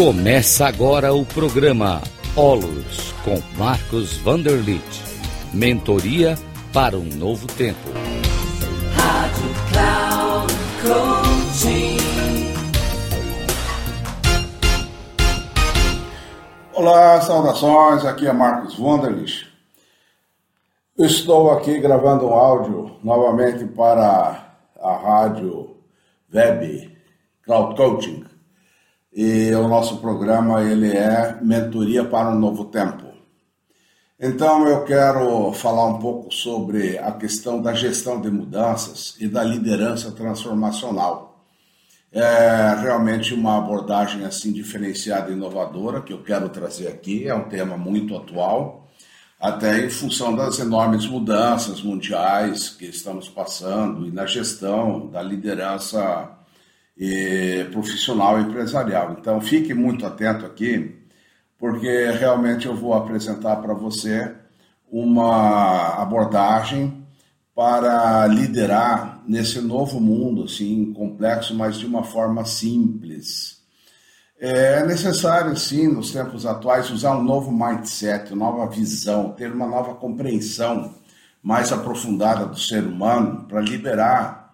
Começa agora o programa Olos com Marcos Vanderlit. Mentoria para um novo tempo. Rádio Cloud Coaching. Olá, saudações. Aqui é Marcos Vanderlit. Eu estou aqui gravando um áudio novamente para a rádio web Cloud Coaching e o nosso programa ele é Mentoria para um Novo Tempo. Então eu quero falar um pouco sobre a questão da gestão de mudanças e da liderança transformacional. É realmente uma abordagem assim diferenciada e inovadora que eu quero trazer aqui, é um tema muito atual, até em função das enormes mudanças mundiais que estamos passando e na gestão da liderança e profissional e empresarial. Então fique muito atento aqui, porque realmente eu vou apresentar para você uma abordagem para liderar nesse novo mundo, assim, complexo, mas de uma forma simples. É necessário, sim, nos tempos atuais, usar um novo mindset, uma nova visão, ter uma nova compreensão mais aprofundada do ser humano para liberar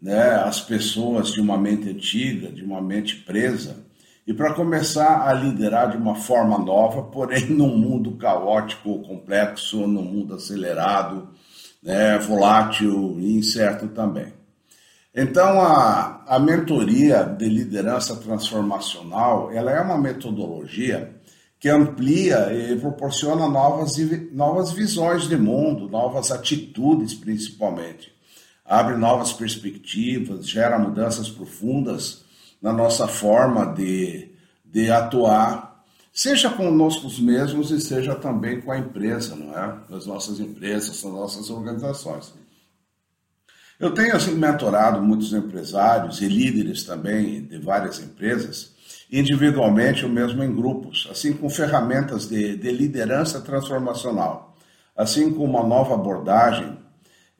né, as pessoas de uma mente antiga, de uma mente presa, e para começar a liderar de uma forma nova, porém num mundo caótico, complexo, num mundo acelerado, né, volátil e incerto também. Então, a, a mentoria de liderança transformacional, ela é uma metodologia que amplia e proporciona novas, novas visões de mundo, novas atitudes principalmente abre novas perspectivas, gera mudanças profundas na nossa forma de, de atuar, seja conosco mesmos e seja também com a empresa, não é? As nossas empresas, as nossas organizações. Eu tenho assim mentorado muitos empresários e líderes também de várias empresas, individualmente ou mesmo em grupos, assim com ferramentas de, de liderança transformacional, assim com uma nova abordagem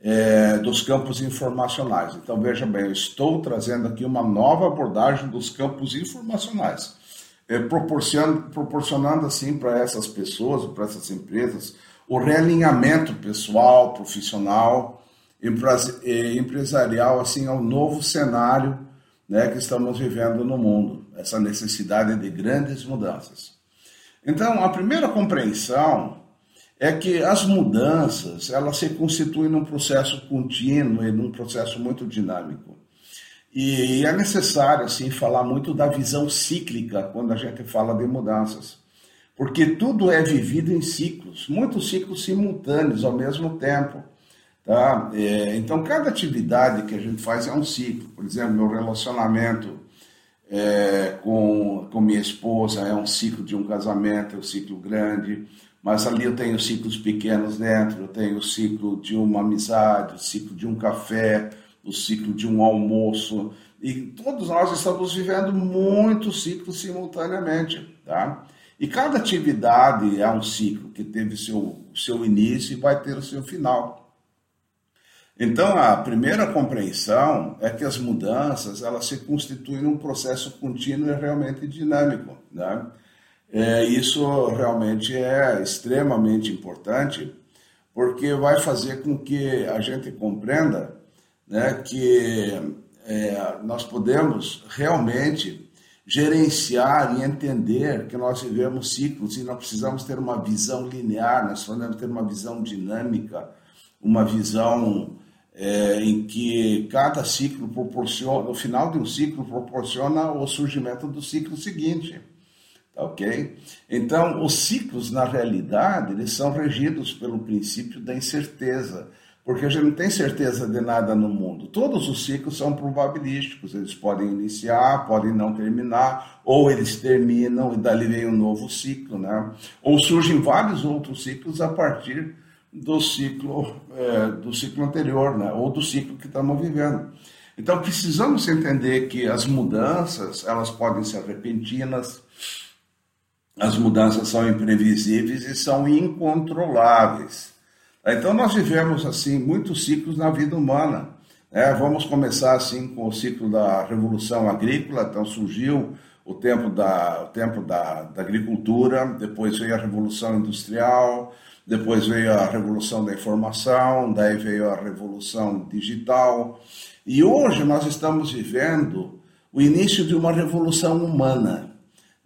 é, dos campos informacionais. Então, veja bem, eu estou trazendo aqui uma nova abordagem dos campos informacionais, é, proporcionando, proporcionando assim para essas pessoas, para essas empresas, o realinhamento pessoal, profissional, empresarial, assim, ao novo cenário né, que estamos vivendo no mundo, essa necessidade de grandes mudanças. Então, a primeira compreensão é que as mudanças elas se constituem num processo contínuo e num processo muito dinâmico. E é necessário assim falar muito da visão cíclica quando a gente fala de mudanças, porque tudo é vivido em ciclos, muitos ciclos simultâneos ao mesmo tempo. Tá? É, então, cada atividade que a gente faz é um ciclo. Por exemplo, meu relacionamento é, com, com minha esposa é um ciclo de um casamento, é um ciclo grande mas ali eu tenho ciclos pequenos dentro, eu tenho o ciclo de uma amizade, o ciclo de um café, o ciclo de um almoço, e todos nós estamos vivendo muitos ciclos simultaneamente, tá? E cada atividade é um ciclo que teve seu, seu início e vai ter o seu final. Então, a primeira compreensão é que as mudanças elas se constituem num processo contínuo e realmente dinâmico, né? É, isso realmente é extremamente importante, porque vai fazer com que a gente compreenda né, que é, nós podemos realmente gerenciar e entender que nós vivemos ciclos e não precisamos ter uma visão linear, nós podemos ter uma visão dinâmica, uma visão é, em que cada ciclo proporciona, no final de um ciclo proporciona o surgimento do ciclo seguinte. Ok? Então, os ciclos, na realidade, eles são regidos pelo princípio da incerteza, porque a gente não tem certeza de nada no mundo. Todos os ciclos são probabilísticos, eles podem iniciar, podem não terminar, ou eles terminam e dali vem um novo ciclo, né? Ou surgem vários outros ciclos a partir do ciclo, é, do ciclo anterior, né? Ou do ciclo que estamos vivendo. Então, precisamos entender que as mudanças, elas podem ser repentinas, as mudanças são imprevisíveis e são incontroláveis. Então nós vivemos assim muitos ciclos na vida humana. Né? Vamos começar assim com o ciclo da revolução agrícola. Então surgiu o tempo da, o tempo da, da agricultura, depois veio a Revolução Industrial, depois veio a Revolução da Informação, daí veio a Revolução Digital. E hoje nós estamos vivendo o início de uma revolução humana,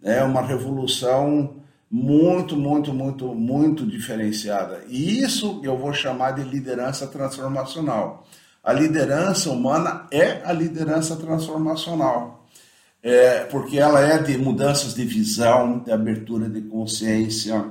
né? uma revolução muito, muito, muito, muito diferenciada. E isso eu vou chamar de liderança transformacional. A liderança humana é a liderança transformacional, é, porque ela é de mudanças de visão, de abertura de consciência,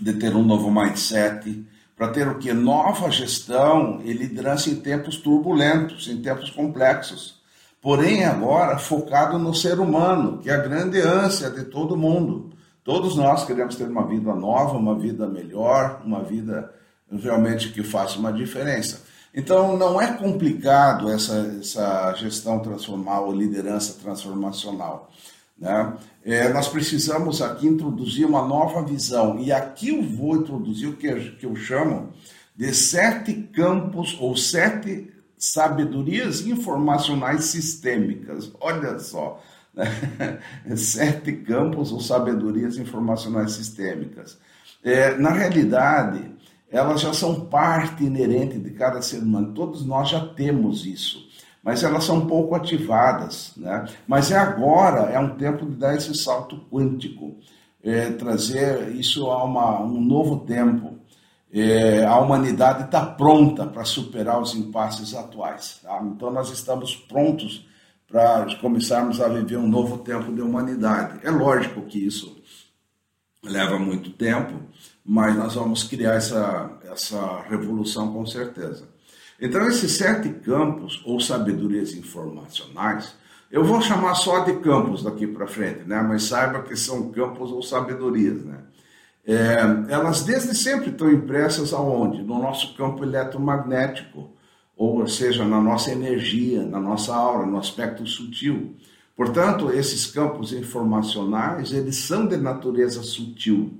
de ter um novo mindset, para ter o que? Nova gestão e liderança em tempos turbulentos, em tempos complexos. Porém, agora focado no ser humano, que é a grande ânsia de todo mundo. Todos nós queremos ter uma vida nova, uma vida melhor, uma vida realmente que faça uma diferença. Então, não é complicado essa, essa gestão transformal, liderança transformacional. Né? É, nós precisamos aqui introduzir uma nova visão, e aqui eu vou introduzir o que, que eu chamo de sete campos ou sete sabedorias informacionais sistêmicas. Olha só, né? sete campos ou sabedorias informacionais sistêmicas. É, na realidade, elas já são parte inerente de cada ser humano. Todos nós já temos isso, mas elas são pouco ativadas. Né? Mas é agora, é um tempo de dar esse salto quântico, é, trazer isso a uma, um novo tempo. É, a humanidade está pronta para superar os impasses atuais. Tá? Então nós estamos prontos para começarmos a viver um novo tempo de humanidade. É lógico que isso leva muito tempo, mas nós vamos criar essa, essa revolução com certeza. Então, esses sete campos ou sabedorias informacionais, eu vou chamar só de campos daqui para frente, né? mas saiba que são campos ou sabedorias. Né? É, elas desde sempre estão impressas aonde? No nosso campo eletromagnético, ou seja, na nossa energia, na nossa aura, no aspecto sutil. Portanto, esses campos informacionais, eles são de natureza sutil,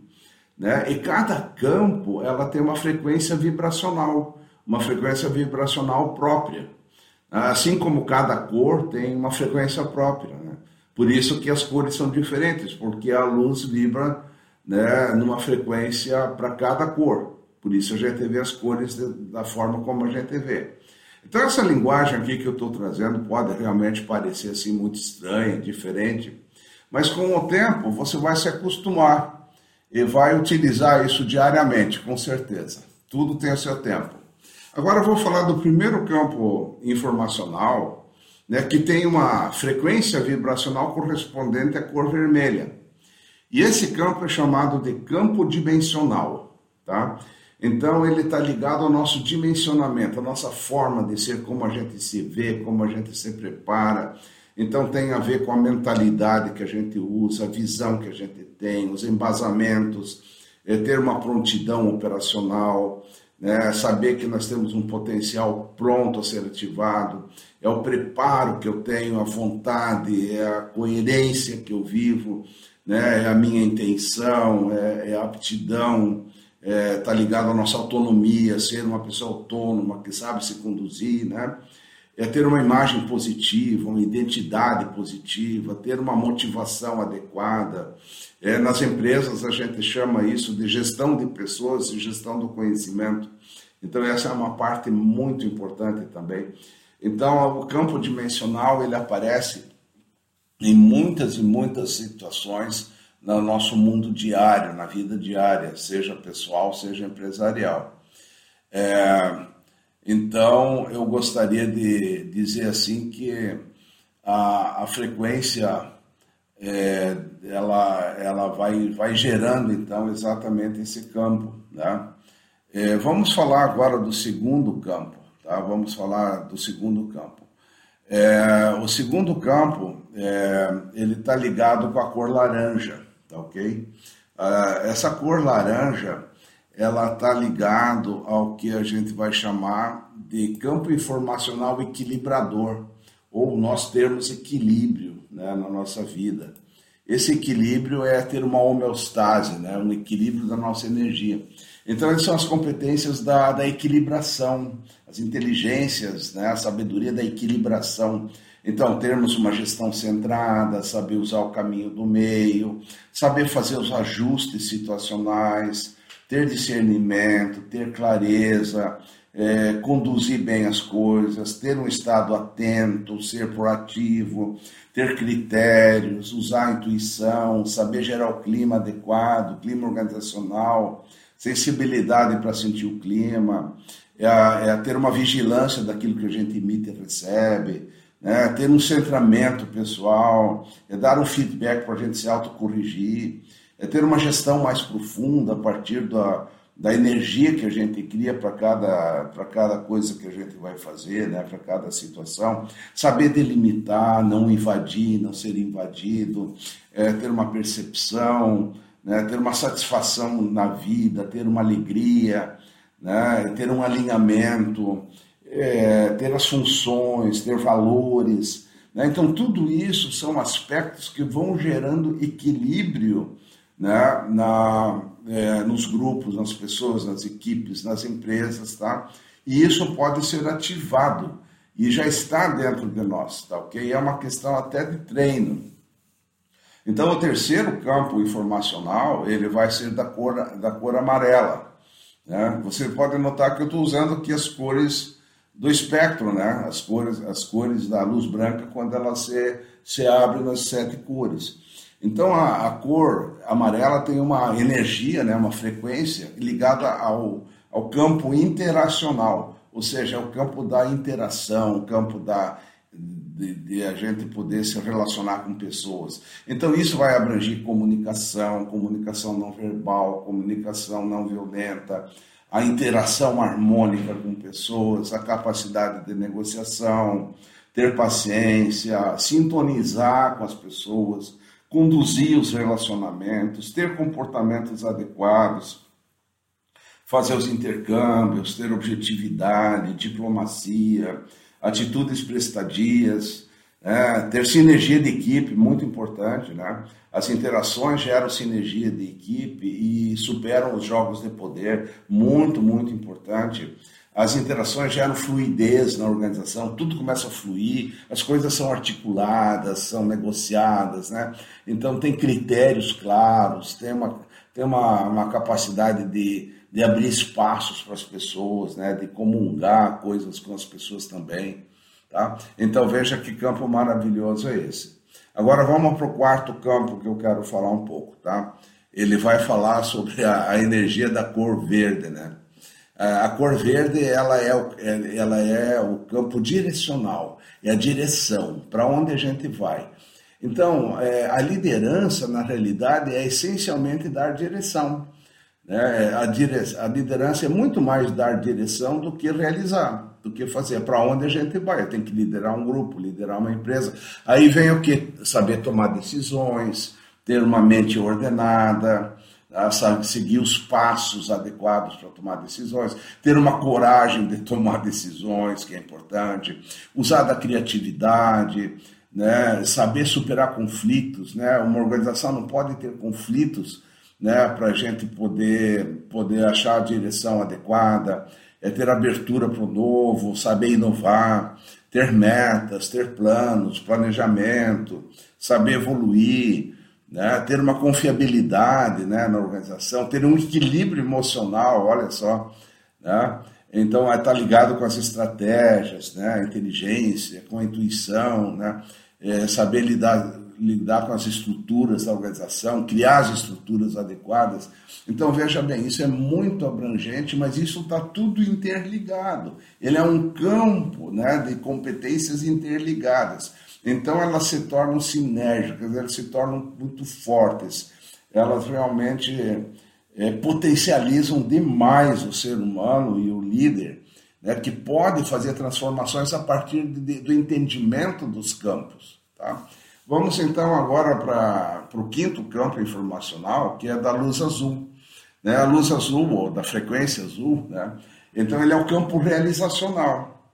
né? E cada campo, ela tem uma frequência vibracional, uma frequência vibracional própria. Assim como cada cor tem uma frequência própria, né? Por isso que as cores são diferentes, porque a luz vibra né, numa frequência para cada cor. Por isso a gente vê as cores de, da forma como a gente vê. Então essa linguagem aqui que eu estou trazendo pode realmente parecer assim muito estranha, diferente, mas com o tempo você vai se acostumar e vai utilizar isso diariamente, com certeza. Tudo tem o seu tempo. Agora eu vou falar do primeiro campo informacional, né, que tem uma frequência vibracional correspondente à cor vermelha. E esse campo é chamado de campo dimensional, tá? Então ele está ligado ao nosso dimensionamento, à nossa forma de ser, como a gente se vê, como a gente se prepara. Então tem a ver com a mentalidade que a gente usa, a visão que a gente tem, os embasamentos, é ter uma prontidão operacional, né? saber que nós temos um potencial pronto a ser ativado, é o preparo que eu tenho, a vontade, é a coerência que eu vivo, né? é a minha intenção, é, é a aptidão, está é, tá ligado à nossa autonomia, ser uma pessoa autônoma, que sabe se conduzir, né? É ter uma imagem positiva, uma identidade positiva, ter uma motivação adequada. É, nas empresas a gente chama isso de gestão de pessoas e gestão do conhecimento. Então essa é uma parte muito importante também. Então o campo dimensional ele aparece em muitas e muitas situações no nosso mundo diário, na vida diária, seja pessoal, seja empresarial. É, então, eu gostaria de dizer assim que a, a frequência é, ela, ela vai, vai gerando então exatamente esse campo. Né? É, vamos falar agora do segundo campo. Tá? Vamos falar do segundo campo. É, o segundo campo é, ele está ligado com a cor laranja tá ok? Uh, essa cor laranja, ela está ligado ao que a gente vai chamar de campo informacional equilibrador, ou nós termos equilíbrio né, na nossa vida. Esse equilíbrio é ter uma homeostase, né, um equilíbrio da nossa energia. Então, essas são as competências da, da equilibração, as inteligências, né? a sabedoria da equilibração. Então, termos uma gestão centrada, saber usar o caminho do meio, saber fazer os ajustes situacionais, ter discernimento, ter clareza, é, conduzir bem as coisas, ter um estado atento, ser proativo, ter critérios, usar a intuição, saber gerar o clima adequado, clima organizacional, sensibilidade para sentir o clima, é, é ter uma vigilância daquilo que a gente imita e recebe, né? ter um centramento pessoal, é dar um feedback para a gente se autocorrigir, é ter uma gestão mais profunda a partir da, da energia que a gente cria para cada, cada coisa que a gente vai fazer, né? para cada situação, saber delimitar, não invadir, não ser invadido, é, ter uma percepção, né? ter uma satisfação na vida, ter uma alegria, né? ter um alinhamento, é, ter as funções, ter valores. Né? Então, tudo isso são aspectos que vão gerando equilíbrio né? Na, é, nos grupos, nas pessoas, nas equipes, nas empresas, tá? E isso pode ser ativado e já está dentro de nós, tá ok? É uma questão até de treino. Então, o terceiro campo informacional, ele vai ser da cor, da cor amarela. Né? Você pode notar que eu estou usando aqui as cores do espectro, né? As cores, as cores da luz branca quando ela se, se abre nas sete cores. Então a, a cor amarela tem uma energia, né? Uma frequência ligada ao, ao campo interacional, ou seja, é o campo da interação, o campo da de, de, a gente poder se relacionar com pessoas. Então, isso vai abranger comunicação, comunicação não verbal, comunicação não violenta, a interação harmônica com pessoas, a capacidade de negociação, ter paciência, sintonizar com as pessoas, conduzir os relacionamentos, ter comportamentos adequados, fazer os intercâmbios, ter objetividade, diplomacia, atitudes prestadias, é, ter sinergia de equipe, muito importante, né? As interações geram sinergia de equipe e superam os jogos de poder, muito, muito importante. As interações geram fluidez na organização, tudo começa a fluir, as coisas são articuladas, são negociadas, né? Então tem critérios claros, tem uma, tem uma, uma capacidade de, de abrir espaços para as pessoas, né? De comungar coisas com as pessoas também. Tá? Então veja que campo maravilhoso é esse. Agora vamos para o quarto campo que eu quero falar um pouco. Tá? Ele vai falar sobre a, a energia da cor verde. Né? A cor verde ela é, o, é, ela é o campo direcional, é a direção, para onde a gente vai. Então, é, a liderança, na realidade, é essencialmente dar direção. Né? A, dire, a liderança é muito mais dar direção do que realizar do que fazer. Para onde a gente vai? Tem que liderar um grupo, liderar uma empresa. Aí vem o que? Saber tomar decisões, ter uma mente ordenada, seguir os passos adequados para tomar decisões, ter uma coragem de tomar decisões, que é importante, usar da criatividade, né, saber superar conflitos. Né? Uma organização não pode ter conflitos né, para a gente poder, poder achar a direção adequada é ter abertura para o novo, saber inovar, ter metas, ter planos, planejamento, saber evoluir, né? ter uma confiabilidade né, na organização, ter um equilíbrio emocional, olha só. Né? Então, está ligado com as estratégias, né? a inteligência, com a intuição, né? É, saber lidar lidar com as estruturas da organização, criar as estruturas adequadas. Então, veja bem, isso é muito abrangente, mas isso está tudo interligado. Ele é um campo né, de competências interligadas. Então, elas se tornam sinérgicas, elas se tornam muito fortes. Elas realmente é, potencializam demais o ser humano e o líder, né, que pode fazer transformações a partir de, do entendimento dos campos. Tá? Vamos então agora para o quinto campo informacional, que é da luz azul. Né? A luz azul, ou da frequência azul, né? então ele é o campo realizacional.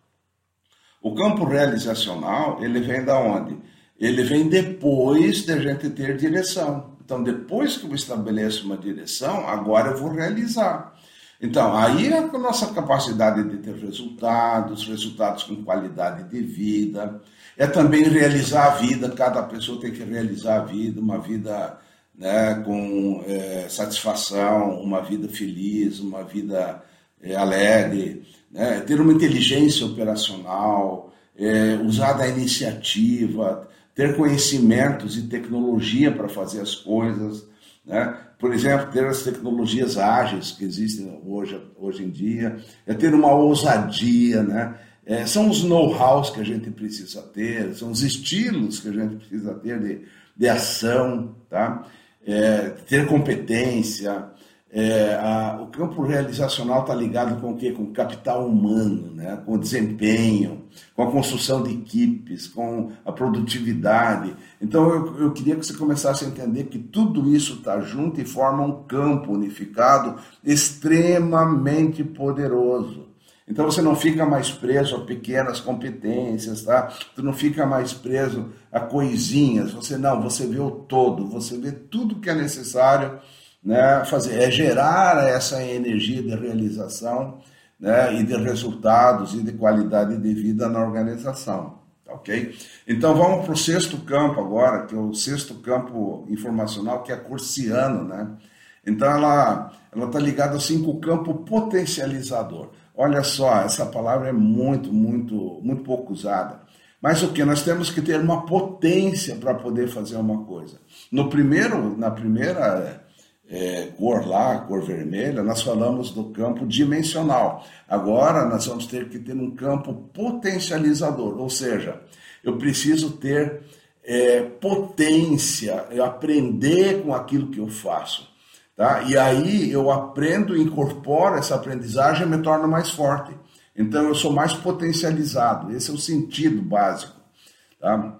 O campo realizacional, ele vem da onde? Ele vem depois de a gente ter direção. Então, depois que eu estabeleço uma direção, agora eu vou realizar. Então, aí é a nossa capacidade de ter resultados, resultados com qualidade de vida, é também realizar a vida, cada pessoa tem que realizar a vida, uma vida né, com é, satisfação, uma vida feliz, uma vida é, alegre, né, ter uma inteligência operacional, é, usar da iniciativa, ter conhecimentos e tecnologia para fazer as coisas, né? por exemplo, ter as tecnologias ágeis que existem hoje, hoje em dia, é ter uma ousadia, né? É, são os know-hows que a gente precisa ter, são os estilos que a gente precisa ter de, de ação, tá? É, ter competência, é, a, o campo realizacional está ligado com o quê? Com capital humano, né? com desempenho, com a construção de equipes, com a produtividade. Então eu, eu queria que você começasse a entender que tudo isso está junto e forma um campo unificado extremamente poderoso. Então você não fica mais preso a pequenas competências, tá? Tu não fica mais preso a coisinhas. Você não, você vê o todo, você vê tudo que é necessário né, fazer, é gerar essa energia de realização né, e de resultados e de qualidade de vida na organização. Tá ok? Então vamos para o sexto campo agora, que é o sexto campo informacional, que é cursiano, né? Então ela ela está ligada assim com o campo potencializador. Olha só, essa palavra é muito, muito, muito pouco usada. Mas o que? Nós temos que ter uma potência para poder fazer uma coisa. No primeiro, na primeira é, cor lá, cor vermelha, nós falamos do campo dimensional. Agora nós vamos ter que ter um campo potencializador, ou seja, eu preciso ter é, potência, eu aprender com aquilo que eu faço. Tá? E aí eu aprendo, incorporo essa aprendizagem e me torno mais forte. Então eu sou mais potencializado. Esse é o sentido básico. Tá?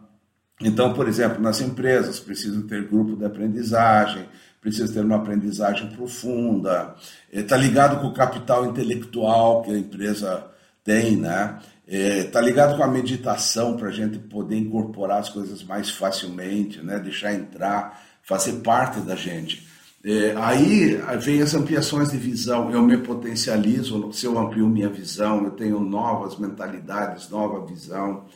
Então, por exemplo, nas empresas precisa ter grupo de aprendizagem, precisa ter uma aprendizagem profunda, está eh, ligado com o capital intelectual que a empresa tem, né? Está eh, ligado com a meditação para a gente poder incorporar as coisas mais facilmente, né? deixar entrar, fazer parte da gente. É, aí vem as ampliações de visão, eu me potencializo, se eu amplio minha visão, eu tenho novas mentalidades, nova visão,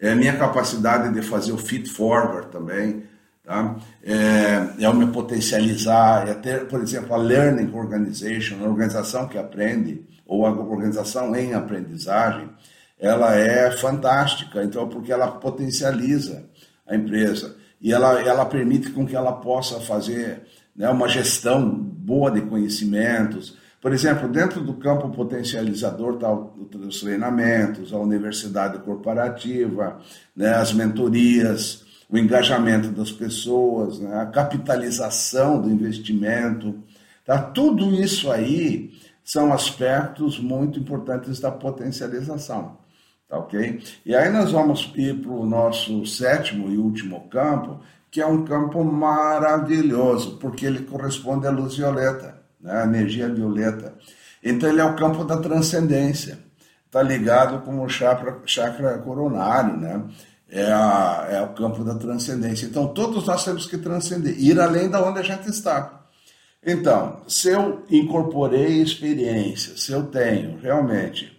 é, minha capacidade de fazer o fit forward também, Tá? É, é o me potencializar, é ter, por exemplo, a Learning Organization, a organização que aprende, ou a organização em aprendizagem, ela é fantástica, então, porque ela potencializa a empresa. E ela, ela permite com que ela possa fazer né, uma gestão boa de conhecimentos. Por exemplo, dentro do campo potencializador está os treinamentos, a universidade corporativa, né, as mentorias, o engajamento das pessoas, né? a capitalização do investimento. Tá? Tudo isso aí são aspectos muito importantes da potencialização. Tá ok? E aí nós vamos ir para o nosso sétimo e último campo, que é um campo maravilhoso, porque ele corresponde à luz violeta, né? à energia violeta. Então ele é o campo da transcendência, está ligado com o chakra, chakra coronário, né? é, a, é o campo da transcendência. Então, todos nós temos que transcender, ir além da onde a gente está. Então, se eu incorporei experiência, se eu tenho realmente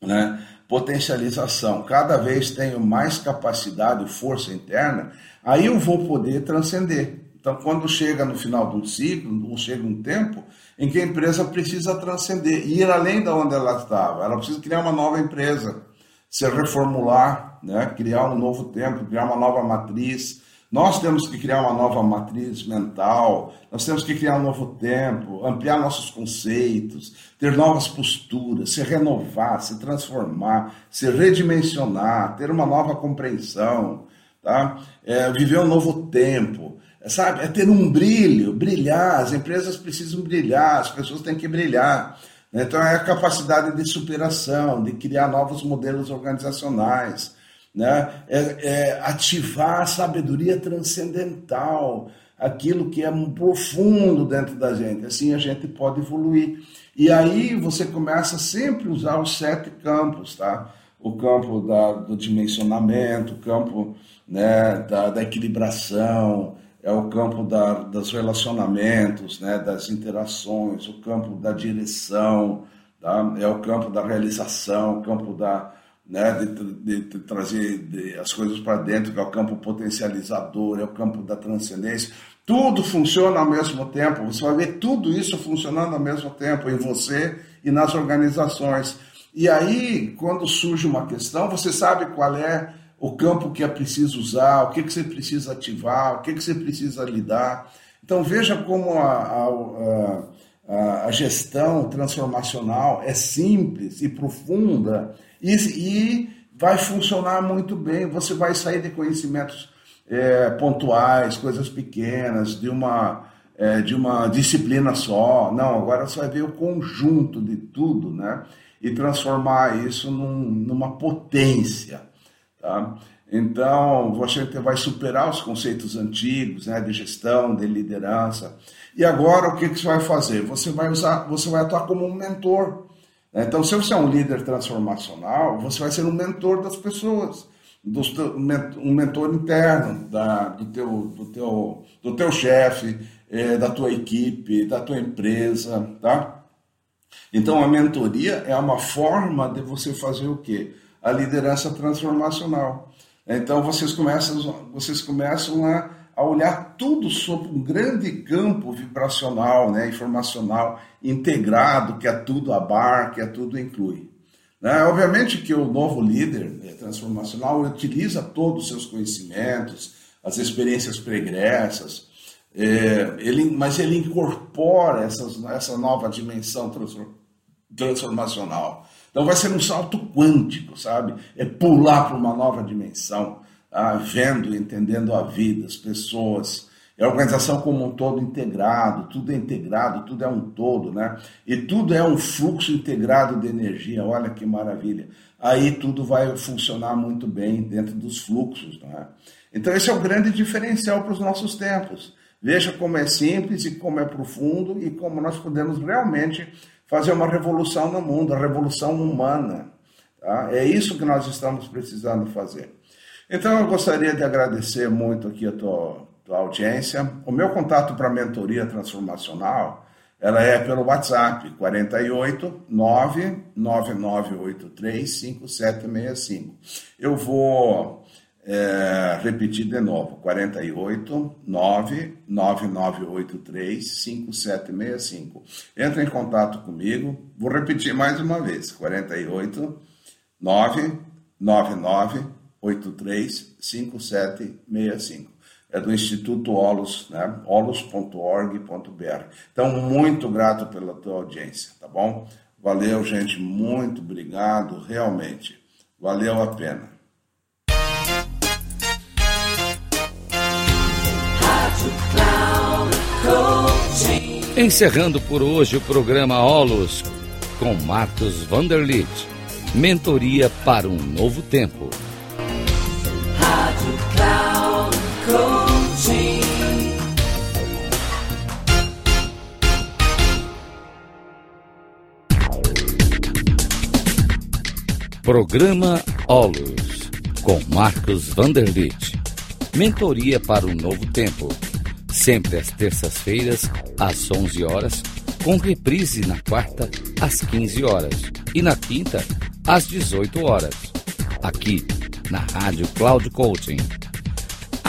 né, potencialização, cada vez tenho mais capacidade, força interna, aí eu vou poder transcender. Então, quando chega no final um ciclo, ou chega um tempo em que a empresa precisa transcender, ir além da onde ela estava, ela precisa criar uma nova empresa se reformular, né? criar um novo tempo, criar uma nova matriz. Nós temos que criar uma nova matriz mental, nós temos que criar um novo tempo, ampliar nossos conceitos, ter novas posturas, se renovar, se transformar, se redimensionar, ter uma nova compreensão, tá? É, viver um novo tempo, sabe? É ter um brilho, brilhar. As empresas precisam brilhar, as pessoas têm que brilhar. Então, é a capacidade de superação, de criar novos modelos organizacionais, né? é, é ativar a sabedoria transcendental, aquilo que é profundo dentro da gente. Assim a gente pode evoluir. E aí você começa sempre a usar os sete campos, tá? O campo da, do dimensionamento, o campo né, da, da equilibração, é o campo da, dos relacionamentos, né, das interações, o campo da direção, tá? é o campo da realização, o campo da, né, de, de, de trazer de, as coisas para dentro, que é o campo potencializador, é o campo da transcendência. Tudo funciona ao mesmo tempo, você vai ver tudo isso funcionando ao mesmo tempo em você e nas organizações. E aí, quando surge uma questão, você sabe qual é o campo que é preciso usar, o que, que você precisa ativar, o que, que você precisa lidar. Então, veja como a, a, a, a gestão transformacional é simples e profunda e, e, vai funcionar muito bem. Você vai sair de conhecimentos é, pontuais, coisas pequenas, de uma, é, de uma disciplina só. Não, agora você vai ver o conjunto de tudo, né? e transformar isso num, numa potência. Tá? Então, você vai superar os conceitos antigos né, de gestão, de liderança. E agora, o que, que você vai fazer? Você vai usar, você vai atuar como um mentor. Então, se você é um líder transformacional, você vai ser um mentor das pessoas, um mentor interno da, do teu, do teu, do teu chefe, eh, da tua equipe, da tua empresa, tá? Então, a mentoria é uma forma de você fazer o quê? A liderança transformacional. Então, vocês começam, vocês começam a, a olhar tudo sobre um grande campo vibracional, né, informacional, integrado, que é tudo abarca, que é tudo inclui. Né? Obviamente que o novo líder né, transformacional utiliza todos os seus conhecimentos, as experiências pregressas, é, ele, mas ele incorpora essas, essa nova dimensão transformacional. Então vai ser um salto quântico, sabe? É pular para uma nova dimensão, ah, vendo, entendendo a vida, as pessoas, é a organização como um todo integrado, tudo é integrado, tudo é um todo, né? E tudo é um fluxo integrado de energia, olha que maravilha. Aí tudo vai funcionar muito bem dentro dos fluxos, né? Então esse é o grande diferencial para os nossos tempos. Veja como é simples e como é profundo e como nós podemos realmente fazer uma revolução no mundo, a revolução humana. Tá? É isso que nós estamos precisando fazer. Então eu gostaria de agradecer muito aqui a tua, tua audiência. O meu contato para mentoria transformacional ela é pelo WhatsApp 48 99983 5765. Eu vou é, repetir de novo, 48 99983 5765. Entra em contato comigo, vou repetir mais uma vez, 48 99983 5765. É do Instituto Olos, né? olos.org.br. Então, muito grato pela tua audiência, tá bom? Valeu, gente, muito obrigado, realmente. Valeu a pena. Encerrando por hoje o programa Olos com Marcos Vanderlit. Mentoria para um novo tempo. Coaching. Programa Olos com Marcos Vanderlit. Mentoria para um novo tempo sempre às terças-feiras, às 11 horas, com reprise na quarta, às 15 horas e na quinta, às 18 horas, aqui na Rádio Cloud Coaching.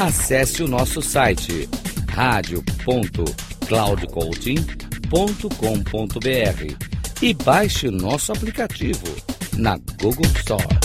Acesse o nosso site radio.cloudcoaching.com.br e baixe o nosso aplicativo na Google Store.